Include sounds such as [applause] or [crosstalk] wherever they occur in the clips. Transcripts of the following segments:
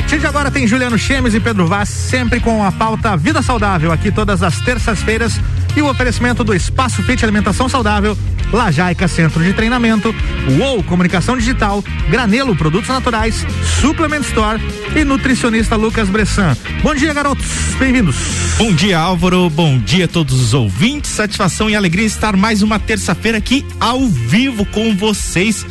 partir de agora tem Juliano Chemes e Pedro Vaz, sempre com a pauta Vida Saudável, aqui todas as terças-feiras. E o oferecimento do Espaço Fit Alimentação Saudável, Lajaica Centro de Treinamento, UOL Comunicação Digital, Granelo Produtos Naturais, Suplement Store e nutricionista Lucas Bressan. Bom dia, garotos. Bem-vindos. Bom dia, Álvaro. Bom dia a todos os ouvintes. Satisfação e alegria estar mais uma terça-feira aqui ao vivo com vocês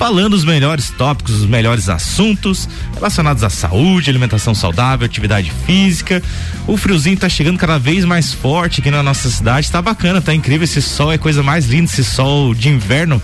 falando os melhores tópicos, os melhores assuntos relacionados à saúde, alimentação saudável, atividade física. O friozinho tá chegando cada vez mais forte aqui na nossa cidade, tá bacana, tá incrível esse sol, é coisa mais linda esse sol de inverno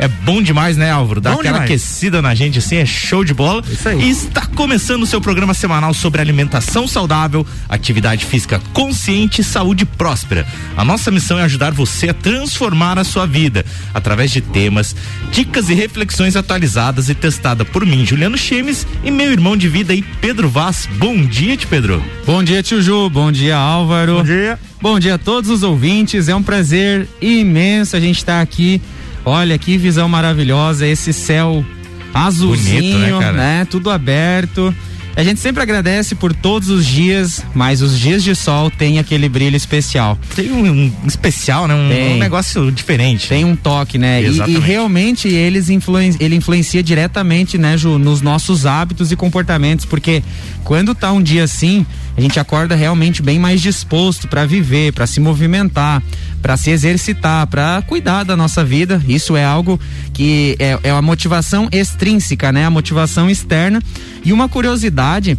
é bom demais, né, Álvaro? Dá bom aquela demais. aquecida na gente assim, é show de bola. Isso aí. E está começando o seu programa semanal sobre alimentação saudável, atividade física consciente e saúde próspera. A nossa missão é ajudar você a transformar a sua vida através de temas, dicas e reflexões atualizadas e testada por mim, Juliano Chemes, e meu irmão de vida aí, Pedro Vaz. Bom dia, tio Pedro. Bom dia, tio Ju. Bom dia, Álvaro. Bom dia. Bom dia a todos os ouvintes. É um prazer imenso a gente estar tá aqui Olha que visão maravilhosa, esse céu azulzinho, Bonito, né, né? Tudo aberto. A gente sempre agradece por todos os dias, mas os dias de sol tem aquele brilho especial. Tem um, um especial, né? Um, um, negócio diferente. Tem um toque, né? E, e, realmente eles influen ele influencia diretamente, né, Ju, nos nossos hábitos e comportamentos, porque quando tá um dia assim, a gente acorda realmente bem mais disposto para viver, para se movimentar, para se exercitar, para cuidar da nossa vida. Isso é algo que é, é uma motivação extrínseca, né? A motivação externa. E uma curiosidade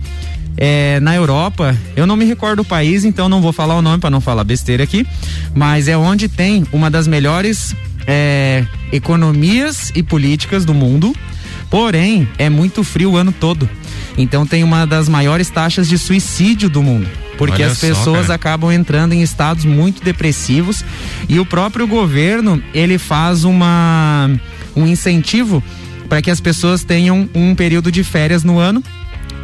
é, na Europa, eu não me recordo o país, então não vou falar o nome para não falar besteira aqui, mas é onde tem uma das melhores é, economias e políticas do mundo. Porém, é muito frio o ano todo. Então tem uma das maiores taxas de suicídio do mundo. Porque Olha as pessoas só, acabam entrando em estados muito depressivos e o próprio governo, ele faz uma um incentivo para que as pessoas tenham um período de férias no ano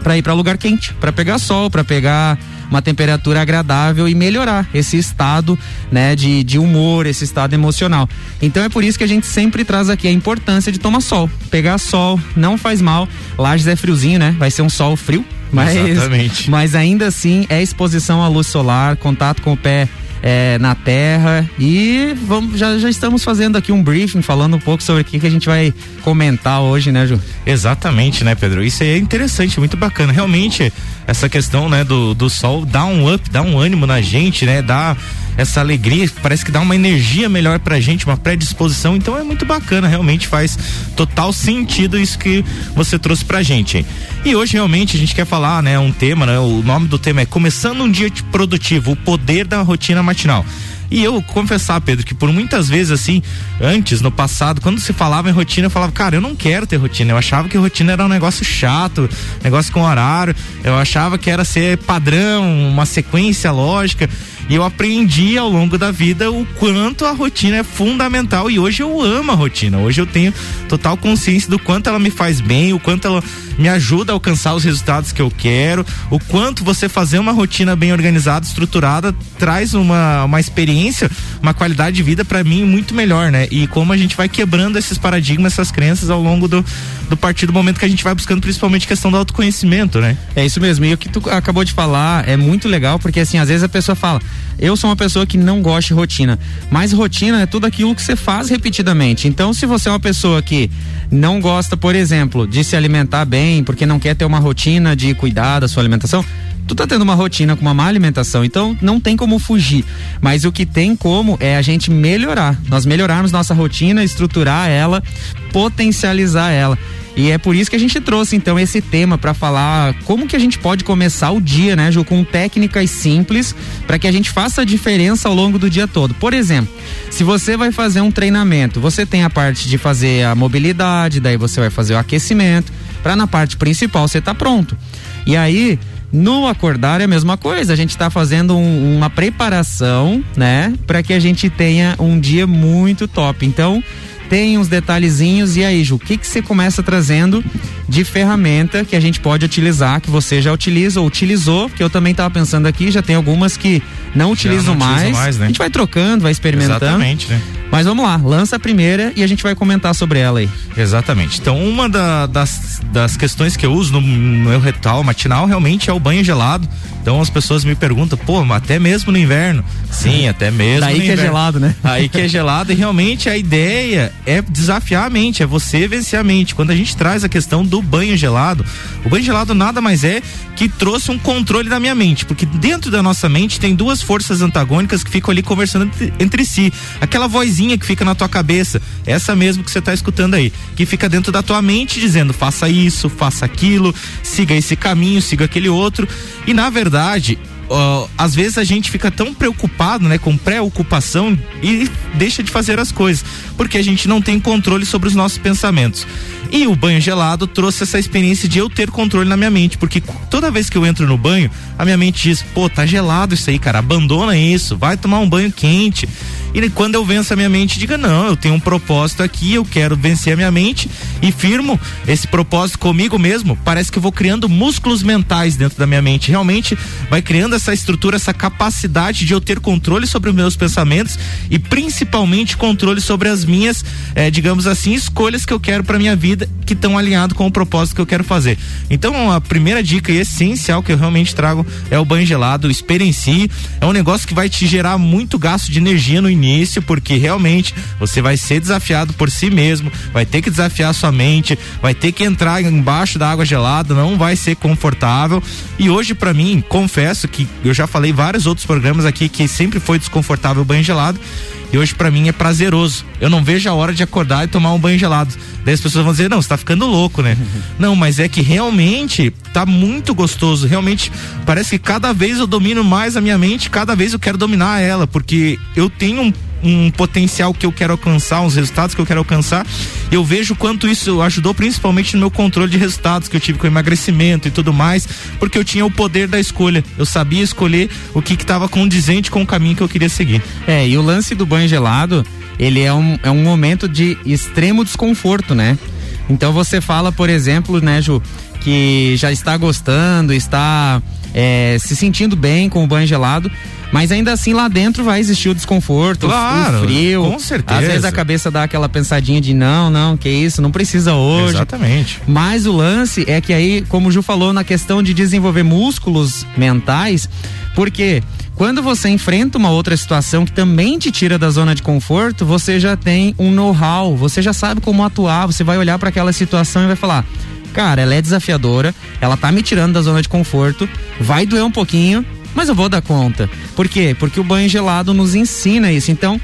para ir para lugar quente, para pegar sol, para pegar uma temperatura agradável e melhorar esse estado, né, de, de humor, esse estado emocional. Então é por isso que a gente sempre traz aqui a importância de tomar sol. Pegar sol não faz mal. Lages é friozinho, né? Vai ser um sol frio, mas, Exatamente. [laughs] mas ainda assim é exposição à luz solar, contato com o pé é, na terra e vamos, já, já estamos fazendo aqui um briefing falando um pouco sobre o que, que a gente vai comentar hoje, né, Ju? Exatamente, né, Pedro? Isso é interessante, muito bacana. Realmente, essa questão, né, do, do sol dá um up, dá um ânimo na gente, né? Dá essa alegria, parece que dá uma energia melhor pra gente, uma predisposição. Então é muito bacana, realmente faz total sentido isso que você trouxe pra gente. E hoje realmente a gente quer falar, né, um tema, né? O nome do tema é Começando um dia produtivo, o poder da rotina matinal. E eu confessar, Pedro, que por muitas vezes assim, antes, no passado, quando se falava em rotina, eu falava, cara, eu não quero ter rotina. Eu achava que rotina era um negócio chato, negócio com horário. Eu achava que era ser padrão, uma sequência lógica. E eu aprendi ao longo da vida o quanto a rotina é fundamental e hoje eu amo a rotina. Hoje eu tenho total consciência do quanto ela me faz bem, o quanto ela me ajuda a alcançar os resultados que eu quero, o quanto você fazer uma rotina bem organizada, estruturada, traz uma, uma experiência, uma qualidade de vida para mim muito melhor, né? E como a gente vai quebrando esses paradigmas, essas crenças ao longo do, do partir do momento que a gente vai buscando principalmente questão do autoconhecimento, né? É isso mesmo. E o que tu acabou de falar é muito legal, porque assim, às vezes a pessoa fala, eu sou uma pessoa que não gosta de rotina, mas rotina é tudo aquilo que você faz repetidamente. Então, se você é uma pessoa que não gosta, por exemplo, de se alimentar bem, porque não quer ter uma rotina de cuidar da sua alimentação, tu tá tendo uma rotina com uma má alimentação, então não tem como fugir. Mas o que tem como é a gente melhorar. Nós melhorarmos nossa rotina, estruturar ela, potencializar ela. E é por isso que a gente trouxe então esse tema para falar como que a gente pode começar o dia, né, Ju, com técnicas simples para que a gente faça a diferença ao longo do dia todo. Por exemplo, se você vai fazer um treinamento, você tem a parte de fazer a mobilidade, daí você vai fazer o aquecimento, para na parte principal você tá pronto. E aí, no acordar é a mesma coisa, a gente está fazendo um, uma preparação, né, para que a gente tenha um dia muito top. Então, tem uns detalhezinhos. E aí, Ju, o que que você começa trazendo de ferramenta que a gente pode utilizar, que você já utiliza ou utilizou, que eu também estava pensando aqui, já tem algumas que não utilizo não mais. mais né? A gente vai trocando, vai experimentando. Exatamente, né? Mas vamos lá, lança a primeira e a gente vai comentar sobre ela aí. Exatamente. Então, uma da, das, das questões que eu uso no, no meu ritual matinal realmente é o banho gelado. Então as pessoas me perguntam, pô, até mesmo no inverno? Sim, até mesmo. Daí que inverno. é gelado, né? Aí que é gelado e realmente a ideia é desafiar a mente, é você vencer a mente. Quando a gente traz a questão do banho gelado, o banho gelado nada mais é que trouxe um controle da minha mente, porque dentro da nossa mente tem duas forças antagônicas que ficam ali conversando entre, entre si. Aquela vozinha que fica na tua cabeça, essa mesmo que você está escutando aí, que fica dentro da tua mente dizendo faça isso, faça aquilo, siga esse caminho, siga aquele outro. E na verdade, às vezes a gente fica tão preocupado, né, com preocupação e deixa de fazer as coisas, porque a gente não tem controle sobre os nossos pensamentos. E o banho gelado trouxe essa experiência de eu ter controle na minha mente, porque toda vez que eu entro no banho, a minha mente diz: pô, tá gelado isso aí, cara, abandona isso, vai tomar um banho quente. E quando eu venço a minha mente, diga: não, eu tenho um propósito aqui, eu quero vencer a minha mente e firmo esse propósito comigo mesmo. Parece que eu vou criando músculos mentais dentro da minha mente. Realmente vai criando essa estrutura, essa capacidade de eu ter controle sobre os meus pensamentos e principalmente controle sobre as minhas, eh, digamos assim, escolhas que eu quero para minha vida vida que estão alinhados com o propósito que eu quero fazer. Então, a primeira dica essencial que eu realmente trago é o banho gelado, experiencie. É um negócio que vai te gerar muito gasto de energia no início, porque realmente você vai ser desafiado por si mesmo, vai ter que desafiar sua mente, vai ter que entrar embaixo da água gelada, não vai ser confortável. E hoje, para mim, confesso que eu já falei vários outros programas aqui que sempre foi desconfortável o banho gelado. E hoje para mim é prazeroso. Eu não vejo a hora de acordar e tomar um banho gelado. Daí as pessoas vão dizer, não, você tá ficando louco, né? [laughs] não, mas é que realmente tá muito gostoso. Realmente parece que cada vez eu domino mais a minha mente, cada vez eu quero dominar ela, porque eu tenho um um potencial que eu quero alcançar, uns resultados que eu quero alcançar, eu vejo quanto isso ajudou principalmente no meu controle de resultados que eu tive com emagrecimento e tudo mais, porque eu tinha o poder da escolha. Eu sabia escolher o que estava condizente com o caminho que eu queria seguir. É, e o lance do banho gelado, ele é um, é um momento de extremo desconforto, né? Então você fala, por exemplo, né, Ju, que já está gostando, está é, se sentindo bem com o banho gelado, mas ainda assim lá dentro vai existir o desconforto, claro, o frio. Com certeza. Às vezes a cabeça dá aquela pensadinha de não, não, que isso, não precisa hoje. Exatamente. Mas o lance é que aí, como o Ju falou, na questão de desenvolver músculos mentais, porque quando você enfrenta uma outra situação que também te tira da zona de conforto, você já tem um know-how, você já sabe como atuar, você vai olhar para aquela situação e vai falar: cara, ela é desafiadora, ela tá me tirando da zona de conforto, vai doer um pouquinho, mas eu vou dar conta. Por quê? Porque o banho gelado nos ensina isso. Então,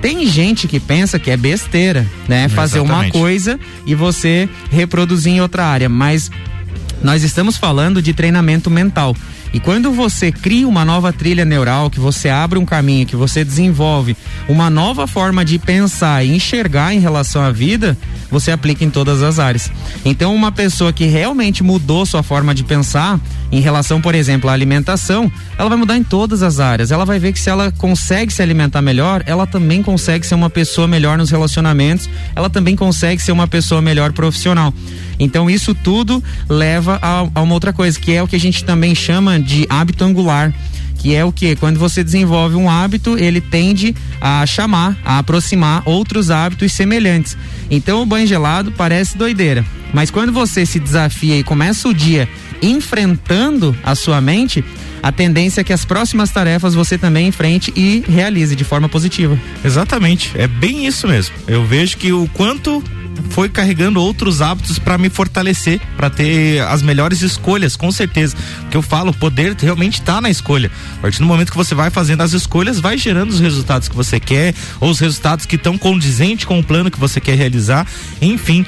tem gente que pensa que é besteira, né? Fazer uma coisa e você reproduzir em outra área, mas nós estamos falando de treinamento mental. E quando você cria uma nova trilha neural, que você abre um caminho, que você desenvolve uma nova forma de pensar e enxergar em relação à vida, você aplica em todas as áreas. Então, uma pessoa que realmente mudou sua forma de pensar em relação, por exemplo, à alimentação, ela vai mudar em todas as áreas. Ela vai ver que se ela consegue se alimentar melhor, ela também consegue ser uma pessoa melhor nos relacionamentos, ela também consegue ser uma pessoa melhor profissional. Então, isso tudo leva a, a uma outra coisa, que é o que a gente também chama de hábito angular que é o que? Quando você desenvolve um hábito, ele tende a chamar, a aproximar outros hábitos semelhantes. Então o banho gelado parece doideira, mas quando você se desafia e começa o dia enfrentando a sua mente, a tendência é que as próximas tarefas você também enfrente e realize de forma positiva. Exatamente, é bem isso mesmo. Eu vejo que o quanto foi carregando outros hábitos para me fortalecer, para ter as melhores escolhas, com certeza. Que eu falo, o poder realmente está na escolha. A partir do momento que você vai fazendo as escolhas, vai gerando os resultados que você quer, ou os resultados que estão condizentes com o plano que você quer realizar, enfim.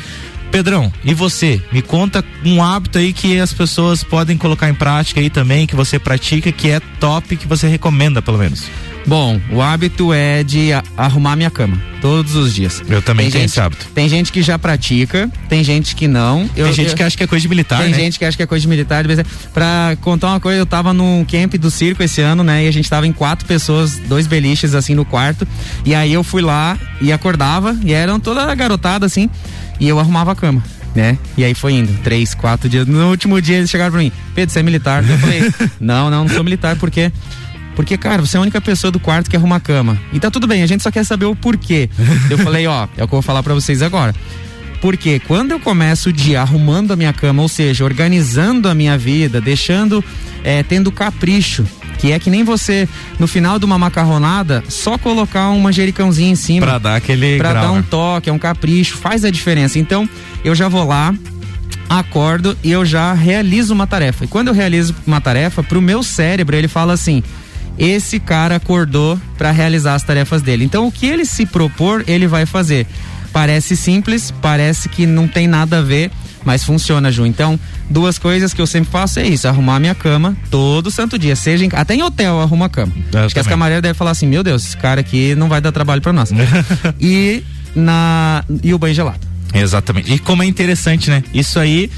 Pedrão, e você? Me conta um hábito aí que as pessoas podem colocar em prática aí também, que você pratica, que é top, que você recomenda, pelo menos. Bom, o hábito é de arrumar minha cama todos os dias. Eu também tem tenho gente, esse hábito. Tem gente que já pratica, tem gente que não. Eu, tem gente eu, que acha que é coisa de militar, tem né? gente que acha que é coisa de militar. Pra contar uma coisa, eu tava num camp do circo esse ano, né? E a gente tava em quatro pessoas, dois beliches assim no quarto. E aí eu fui lá e acordava, e eram toda garotada assim, e eu arrumava a cama né? E aí foi indo, três, quatro dias. No último dia eles chegaram pra mim, Pedro, você é militar? Eu falei, [laughs] não, não, não sou militar, porque Porque, cara, você é a única pessoa do quarto que arruma a cama. E tá tudo bem, a gente só quer saber o porquê. eu [laughs] falei, ó, é o que eu vou falar para vocês agora. Porque quando eu começo o dia arrumando a minha cama, ou seja, organizando a minha vida, deixando, é, tendo capricho, que é que nem você, no final de uma macarronada, só colocar um manjericãozinho em cima. Pra dar aquele. Pra grau, dar um né? toque, é um capricho, faz a diferença. Então, eu já vou lá, acordo e eu já realizo uma tarefa. E quando eu realizo uma tarefa, pro meu cérebro, ele fala assim: esse cara acordou para realizar as tarefas dele. Então, o que ele se propor, ele vai fazer. Parece simples, parece que não tem nada a ver, mas funciona, Ju. Então, duas coisas que eu sempre faço é isso: arrumar minha cama todo santo dia. Seja em, até em hotel eu arrumo a cama. Eu Acho que as camareiras devem falar assim: meu Deus, esse cara aqui não vai dar trabalho para nós. [laughs] e, na, e o banho gelado. Exatamente. E como é interessante, né? Isso aí,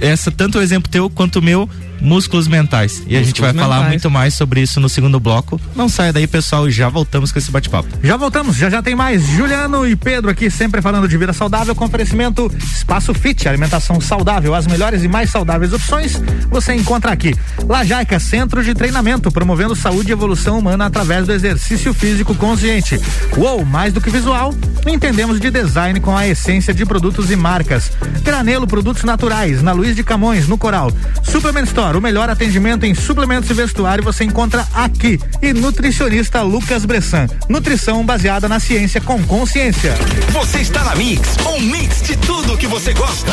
essa tanto o exemplo teu quanto o meu, músculos mentais. E a gente vai Músculos falar mentais. muito mais sobre isso no segundo bloco. Não saia daí, pessoal, já voltamos com esse bate-papo. Já voltamos, já já tem mais Juliano e Pedro aqui sempre falando de vida saudável com oferecimento Espaço Fit, alimentação saudável, as melhores e mais saudáveis opções você encontra aqui. Lajaica, centro de treinamento, promovendo saúde e evolução humana através do exercício físico consciente. Uou, mais do que visual, entendemos de design com a essência de produtos e marcas. Granelo Produtos Naturais, na Luiz de Camões, no Coral. Suplement Store, o melhor atendimento em suplementos e vestuário você encontra aqui. E nutricionista Lucas Bressan, nutrição baseada na ciência com consciência. Você está na Mix, um mix de tudo que você gosta.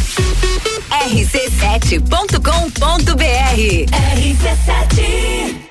rc7.com.br RC7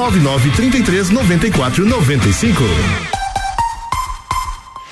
9933 9495.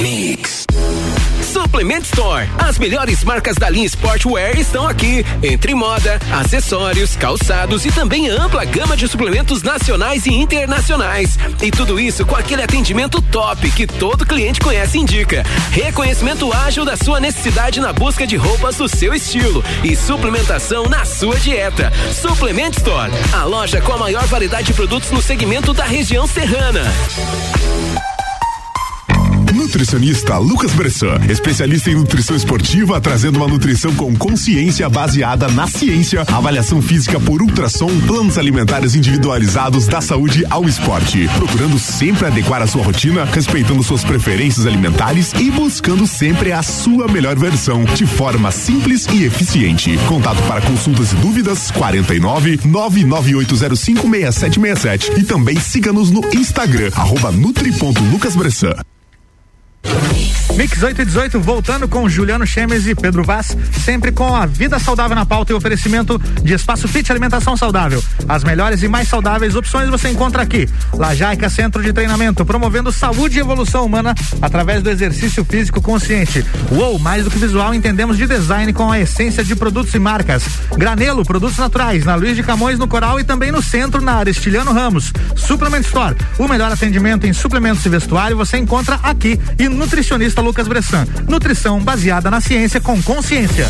Mix. Suplement Store. As melhores marcas da linha Sportwear estão aqui. Entre moda, acessórios, calçados e também ampla gama de suplementos nacionais e internacionais. E tudo isso com aquele atendimento top que todo cliente conhece e indica. Reconhecimento ágil da sua necessidade na busca de roupas do seu estilo e suplementação na sua dieta. Suplement Store. A loja com a maior variedade de produtos no segmento da região serrana. Nutricionista Lucas Bressan, especialista em nutrição esportiva, trazendo uma nutrição com consciência baseada na ciência, avaliação física por ultrassom, planos alimentares individualizados da saúde ao esporte, procurando sempre adequar a sua rotina, respeitando suas preferências alimentares e buscando sempre a sua melhor versão, de forma simples e eficiente. Contato para consultas e dúvidas 49 99805 6767 e também siga-nos no Instagram arroba nutri.lucasbressan. Mix. Mix 8 e 18, voltando com Juliano Chemes e Pedro Vaz, sempre com a vida saudável na pauta e oferecimento de Espaço Fit Alimentação Saudável. As melhores e mais saudáveis opções você encontra aqui. Lajaica Centro de Treinamento, promovendo saúde e evolução humana através do exercício físico consciente. Uou, mais do que visual, entendemos de design com a essência de produtos e marcas. Granelo, produtos naturais, na Luiz de Camões, no Coral e também no centro, na Aristiliano Ramos. Suplement Store, o melhor atendimento em suplementos e vestuário você encontra aqui. E nutricionista Lucas Bressan. Nutrição baseada na ciência com consciência.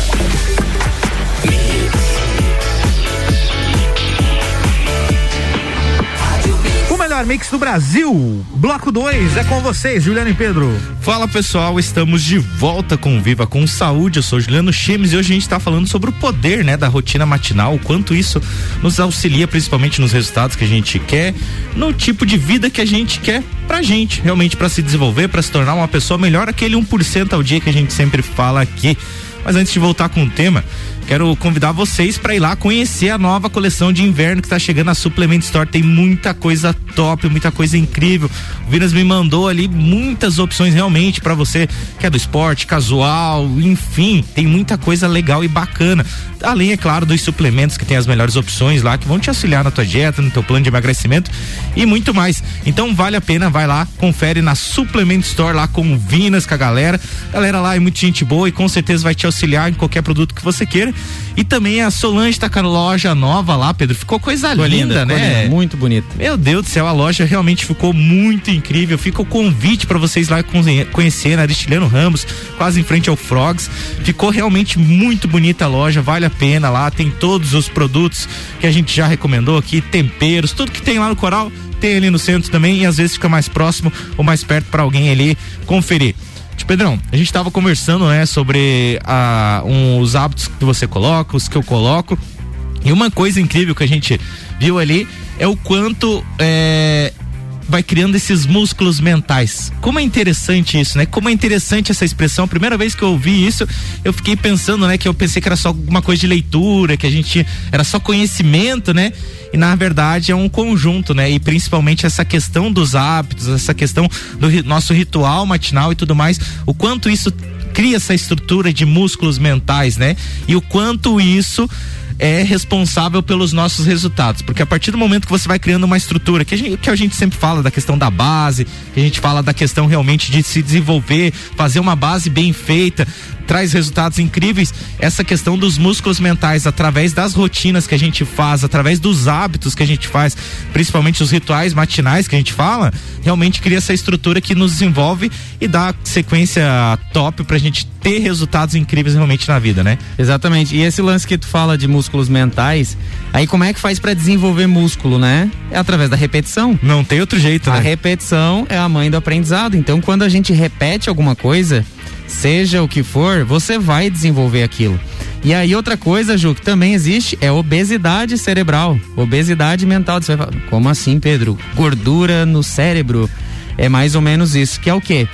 Melhor mix do Brasil. Bloco 2 é com vocês, Juliano e Pedro. Fala pessoal, estamos de volta com Viva com Saúde. Eu sou Juliano Chemes e hoje a gente está falando sobre o poder, né, da rotina matinal, o quanto isso nos auxilia principalmente nos resultados que a gente quer, no tipo de vida que a gente quer pra gente, realmente para se desenvolver, para se tornar uma pessoa melhor, aquele 1% ao dia que a gente sempre fala aqui. Mas antes de voltar com o tema, quero convidar vocês para ir lá conhecer a nova coleção de inverno que está chegando na Suplement Store. Tem muita coisa top, muita coisa incrível. O Vinas me mandou ali muitas opções realmente para você que é do esporte, casual, enfim, tem muita coisa legal e bacana. Além, é claro, dos suplementos que tem as melhores opções lá que vão te auxiliar na tua dieta, no teu plano de emagrecimento e muito mais. Então vale a pena, vai lá, confere na Suplement Store lá com o Vinas, com a galera. Galera lá é muito gente boa e com certeza vai te auxiliar em qualquer produto que você queira. E também a Solange tá com a loja nova lá, Pedro. Ficou coisa ficou linda, linda, né? Linda, muito bonita. Meu Deus do céu, a loja realmente ficou muito incrível. Fica o convite para vocês lá conhecer na Aristiliano Ramos, quase em frente ao Frogs. Ficou realmente muito bonita a loja, vale a pena lá. Tem todos os produtos que a gente já recomendou aqui, temperos, tudo que tem lá no Coral tem ali no centro também e às vezes fica mais próximo ou mais perto para alguém ali conferir. Pedrão, a gente estava conversando, né, sobre ah, um, os hábitos que você coloca, os que eu coloco. E uma coisa incrível que a gente viu ali é o quanto é, vai criando esses músculos mentais. Como é interessante isso, né? Como é interessante essa expressão. A primeira vez que eu ouvi isso, eu fiquei pensando, né, que eu pensei que era só alguma coisa de leitura, que a gente era só conhecimento, né? E na verdade é um conjunto, né? E principalmente essa questão dos hábitos, essa questão do nosso ritual matinal e tudo mais, o quanto isso cria essa estrutura de músculos mentais, né? E o quanto isso é responsável pelos nossos resultados. Porque a partir do momento que você vai criando uma estrutura, que a gente, que a gente sempre fala da questão da base, que a gente fala da questão realmente de se desenvolver, fazer uma base bem feita, traz resultados incríveis. Essa questão dos músculos mentais, através das rotinas que a gente faz, através dos hábitos que a gente faz, principalmente os rituais matinais que a gente fala, realmente cria essa estrutura que nos desenvolve e dá sequência top pra gente ter resultados incríveis realmente na vida, né? Exatamente. E esse lance que tu fala de músculos mentais, aí como é que faz para desenvolver músculo, né? É através da repetição. Não tem outro jeito, né? A repetição é a mãe do aprendizado. Então, quando a gente repete alguma coisa, seja o que for, você vai desenvolver aquilo. E aí outra coisa, Ju, que também existe é obesidade cerebral, obesidade mental. Você vai falar, como assim, Pedro? Gordura no cérebro. É mais ou menos isso, que é o quê?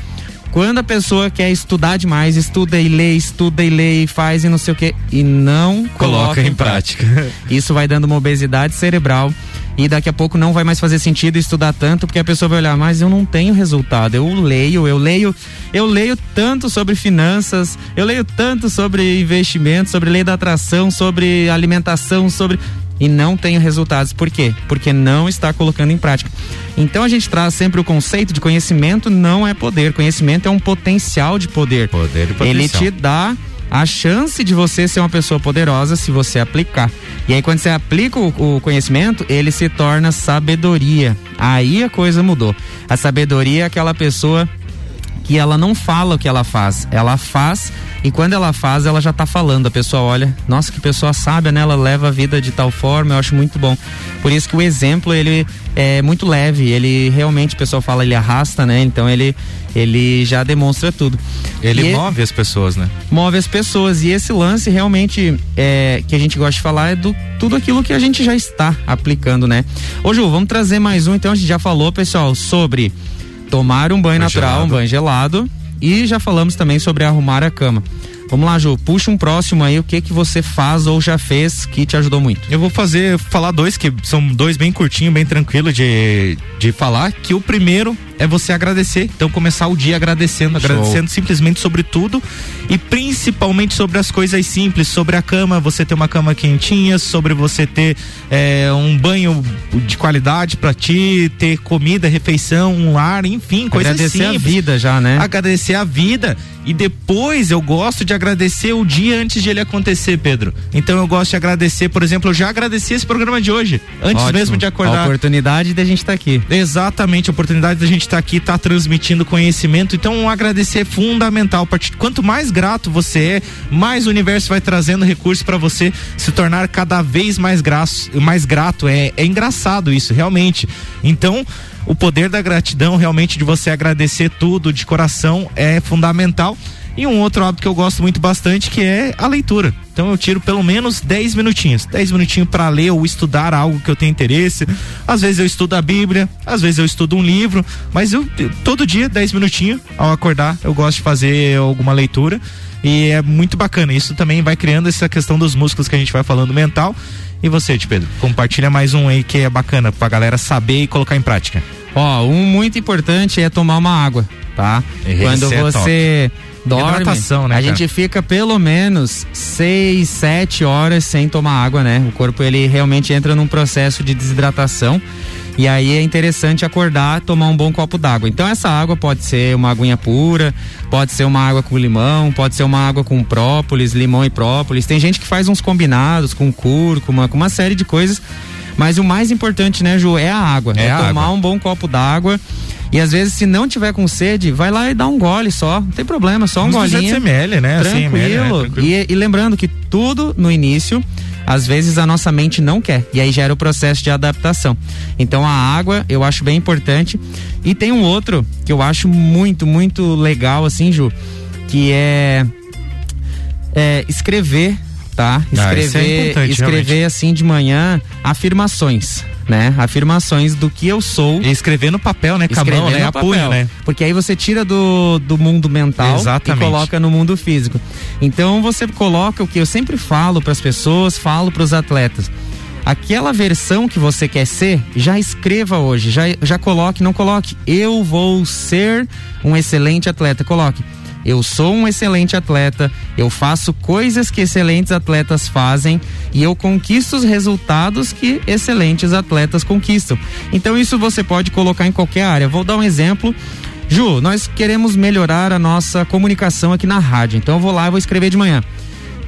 Quando a pessoa quer estudar demais, estuda e lê, estuda e lê e faz e não sei o quê, e não coloca, coloca em prática. prática. [laughs] Isso vai dando uma obesidade cerebral e daqui a pouco não vai mais fazer sentido estudar tanto, porque a pessoa vai olhar, mas eu não tenho resultado. Eu leio, eu leio, eu leio tanto sobre finanças, eu leio tanto sobre investimento, sobre lei da atração, sobre alimentação, sobre e não tenho resultados. Por quê? Porque não está colocando em prática. Então a gente traz sempre o conceito de conhecimento não é poder, conhecimento é um potencial de poder. Poder e potencial. Ele te dá a chance de você ser uma pessoa poderosa se você aplicar. E aí, quando você aplica o, o, conhecimento, ele se torna sabedoria. Aí a coisa mudou. A sabedoria é aquela pessoa que ela não fala o que ela faz, ela faz e quando ela faz, ela já tá falando. A pessoa olha, nossa, que pessoa sábia, né? Ela leva a vida de tal forma, eu acho muito bom. Por isso que o exemplo, ele é muito leve, ele realmente, o pessoal fala, ele arrasta, né? Então ele ele já demonstra tudo. Ele e move as pessoas, né? Move as pessoas. E esse lance realmente é, que a gente gosta de falar é do tudo aquilo que a gente já está aplicando, né? Ô Ju, vamos trazer mais um, então a gente já falou, pessoal, sobre tomar um banho, banho natural, gelado. um banho gelado. E já falamos também sobre arrumar a cama. Vamos lá, Ju, puxa um próximo aí, o que que você faz ou já fez que te ajudou muito? Eu vou fazer, falar dois que são dois bem curtinhos, bem tranquilo de, de falar, que o primeiro é você agradecer. Então começar o dia agradecendo, Show. agradecendo simplesmente sobre tudo e principalmente sobre as coisas simples, sobre a cama, você ter uma cama quentinha, sobre você ter é, um banho de qualidade para ti, ter comida, refeição, um lar, enfim, coisas agradecer simples. Agradecer a vida já, né? Agradecer a vida e depois eu gosto de agradecer o dia antes de ele acontecer, Pedro. Então eu gosto de agradecer, por exemplo, eu já agradeci esse programa de hoje, antes Ótimo. mesmo de acordar. A oportunidade da gente estar tá aqui. Exatamente, a oportunidade da gente estar tá aqui, estar tá transmitindo conhecimento. Então agradecer é fundamental. Quanto mais grato você é, mais o universo vai trazendo recursos para você se tornar cada vez mais, graço, mais grato. É, é engraçado isso, realmente. Então, o poder da gratidão, realmente de você agradecer tudo de coração é fundamental. E um outro hábito que eu gosto muito bastante que é a leitura. Então eu tiro pelo menos 10 minutinhos, 10 minutinhos para ler ou estudar algo que eu tenho interesse. Às vezes eu estudo a Bíblia, às vezes eu estudo um livro, mas eu todo dia 10 minutinhos ao acordar, eu gosto de fazer alguma leitura e é muito bacana. Isso também vai criando essa questão dos músculos que a gente vai falando mental e você, Pedro? Compartilha mais um aí que é bacana pra galera saber e colocar em prática. Ó, um muito importante é tomar uma água, tá? Esse Quando é você top. Dorme, né, a gente fica pelo menos 6, 7 horas sem tomar água, né? O corpo ele realmente entra num processo de desidratação e aí é interessante acordar, tomar um bom copo d'água. Então essa água pode ser uma aguinha pura, pode ser uma água com limão, pode ser uma água com própolis, limão e própolis. Tem gente que faz uns combinados com cúrcuma, com uma série de coisas. Mas o mais importante, né, Ju, é a água. É, é tomar água. um bom copo d'água. E às vezes, se não tiver com sede, vai lá e dá um gole só. Não tem problema, só um Uns golinho. ml, né? Tranquilo. Assim, ml, né? tranquilo. E, e lembrando que tudo no início às vezes a nossa mente não quer e aí gera o processo de adaptação. Então a água eu acho bem importante e tem um outro que eu acho muito muito legal assim, Ju, que é, é escrever, tá? Escrever, ah, é escrever realmente. assim de manhã afirmações né? Afirmações do que eu sou. E escrever no papel, né? Com a mão, né? Apoio, né? Porque aí você tira do, do mundo mental Exatamente. e coloca no mundo físico. Então você coloca o que eu sempre falo para as pessoas, falo para os atletas. Aquela versão que você quer ser, já escreva hoje, já, já coloque, não coloque. Eu vou ser um excelente atleta. Coloque eu sou um excelente atleta, eu faço coisas que excelentes atletas fazem e eu conquisto os resultados que excelentes atletas conquistam. Então isso você pode colocar em qualquer área. Vou dar um exemplo. Ju, nós queremos melhorar a nossa comunicação aqui na rádio. Então eu vou lá e vou escrever de manhã.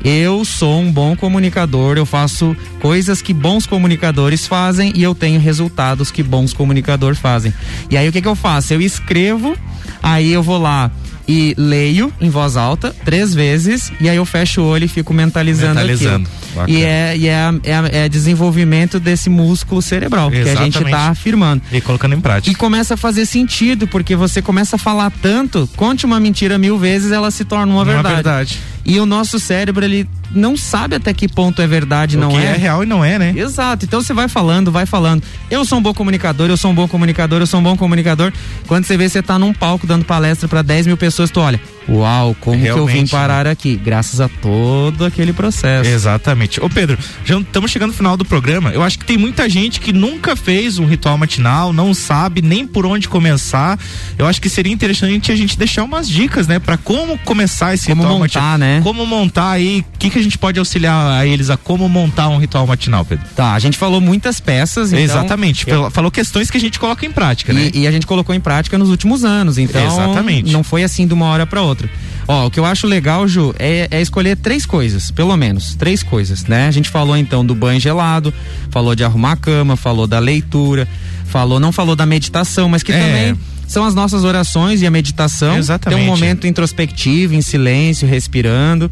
Eu sou um bom comunicador, eu faço coisas que bons comunicadores fazem e eu tenho resultados que bons comunicadores fazem. E aí o que, que eu faço? Eu escrevo, aí eu vou lá e leio em voz alta três vezes e aí eu fecho o olho e fico mentalizando, mentalizando. E é, e é, é, é, desenvolvimento desse músculo cerebral Exatamente. que a gente está afirmando. E colocando em prática. E começa a fazer sentido, porque você começa a falar tanto, conte uma mentira mil vezes, ela se torna uma, uma verdade. verdade. E o nosso cérebro, ele não sabe até que ponto é verdade, o não é. é real e não é, né? Exato. Então você vai falando, vai falando. Eu sou um bom comunicador, eu sou um bom comunicador, eu sou um bom comunicador. Quando você vê, você tá num palco dando palestra para 10 mil pessoas, tu olha, Uau, como Realmente, que eu vim parar né? aqui? Graças a todo aquele processo. Exatamente. Ô Pedro, já estamos chegando no final do programa. Eu acho que tem muita gente que nunca fez um ritual matinal, não sabe nem por onde começar. Eu acho que seria interessante a gente deixar umas dicas, né, para como começar esse como ritual montar, matinal. né? Como montar aí, o que, que a gente pode auxiliar a eles a como montar um ritual matinal, Pedro? Tá, a gente falou muitas peças. Então Exatamente. Eu... Falou questões que a gente coloca em prática, né? E, e, a gente colocou em prática nos últimos anos. Então, Exatamente. não foi assim de uma hora para outra. Ó, o que eu acho legal, Ju, é, é, escolher três coisas, pelo menos, três coisas, né? A gente falou então do banho gelado, falou de arrumar a cama, falou da leitura, falou, não falou da meditação, mas que é. também são as nossas orações e a meditação. Exatamente. Tem um momento introspectivo, em silêncio, respirando.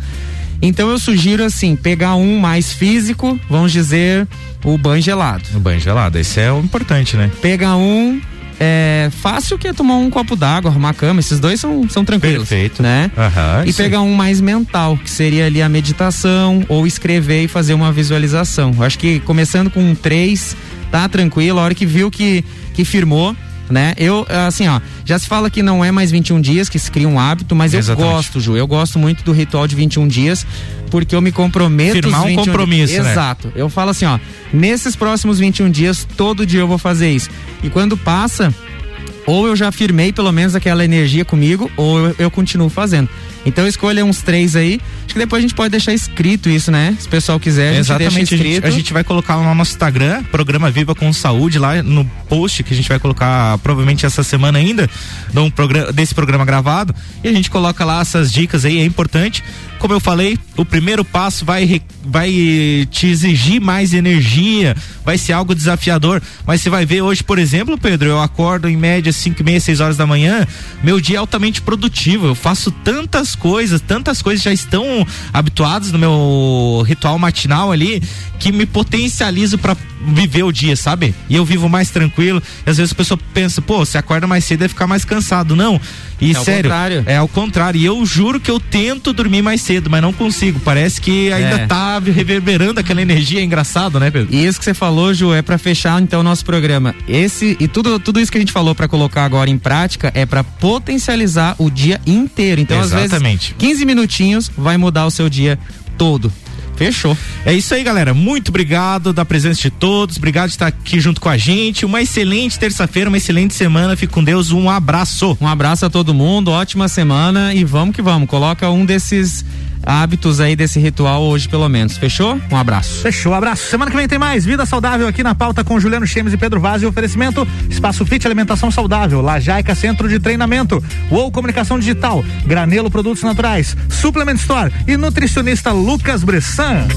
Então eu sugiro assim, pegar um mais físico, vamos dizer, o banho gelado. O banho gelado, esse é o importante, né? Pega um é fácil que é tomar um copo d'água, arrumar a cama, esses dois são, são tranquilos. Perfeito. Né? E pegar um mais mental, que seria ali a meditação ou escrever e fazer uma visualização. Acho que começando com um três, tá tranquilo, a hora que viu que, que firmou, né? Eu, assim, ó, já se fala que não é mais 21 dias que se cria um hábito, mas Exatamente. eu gosto, Ju, eu gosto muito do ritual de 21 dias, porque eu me comprometo. Firmar um compromisso, dias. né? Exato. Eu falo assim, ó, nesses próximos 21 dias, todo dia eu vou fazer isso. E quando passa, ou eu já firmei pelo menos aquela energia comigo, ou eu, eu continuo fazendo. Então escolha uns três aí. Acho que depois a gente pode deixar escrito isso, né? Se o pessoal quiser, a gente Exatamente, deixa escrito. A gente, a gente vai colocar lá no nosso Instagram, programa Viva com Saúde, lá no post que a gente vai colocar provavelmente essa semana ainda, um programa, desse programa gravado. E a gente coloca lá essas dicas aí, é importante. Como eu falei, o primeiro passo vai, vai te exigir mais energia, vai ser algo desafiador. Mas você vai ver hoje, por exemplo, Pedro, eu acordo em média 5 e meia, 6 horas da manhã, meu dia é altamente produtivo. Eu faço tantas coisas, tantas coisas já estão habituadas no meu ritual matinal ali, que me potencializo para viver o dia, sabe? E eu vivo mais tranquilo. E às vezes a pessoa pensa, pô, você acorda mais cedo e ficar mais cansado. Não. E é sério, é ao contrário. E eu juro que eu tento dormir mais cedo, mas não consigo. Parece que ainda é. tá reverberando aquela energia. É engraçado, né, Pedro? E isso que você falou, Ju, é para fechar então o nosso programa. Esse e tudo, tudo isso que a gente falou para colocar agora em prática é para potencializar o dia inteiro. Então, Exatamente. às vezes, 15 minutinhos vai mudar o seu dia todo. Fechou. É isso aí, galera. Muito obrigado da presença de todos. Obrigado de estar aqui junto com a gente. Uma excelente terça-feira, uma excelente semana. Fique com Deus. Um abraço. Um abraço a todo mundo. Ótima semana e vamos que vamos. Coloca um desses hábitos aí desse ritual hoje, pelo menos. Fechou? Um abraço. Fechou, abraço. Semana que vem tem mais Vida Saudável aqui na pauta com Juliano Chemes e Pedro Vaz e oferecimento Espaço Fit Alimentação Saudável, Lajaica Centro de Treinamento, ou Comunicação Digital, Granelo Produtos Naturais, Suplement Store e nutricionista Lucas Bressan.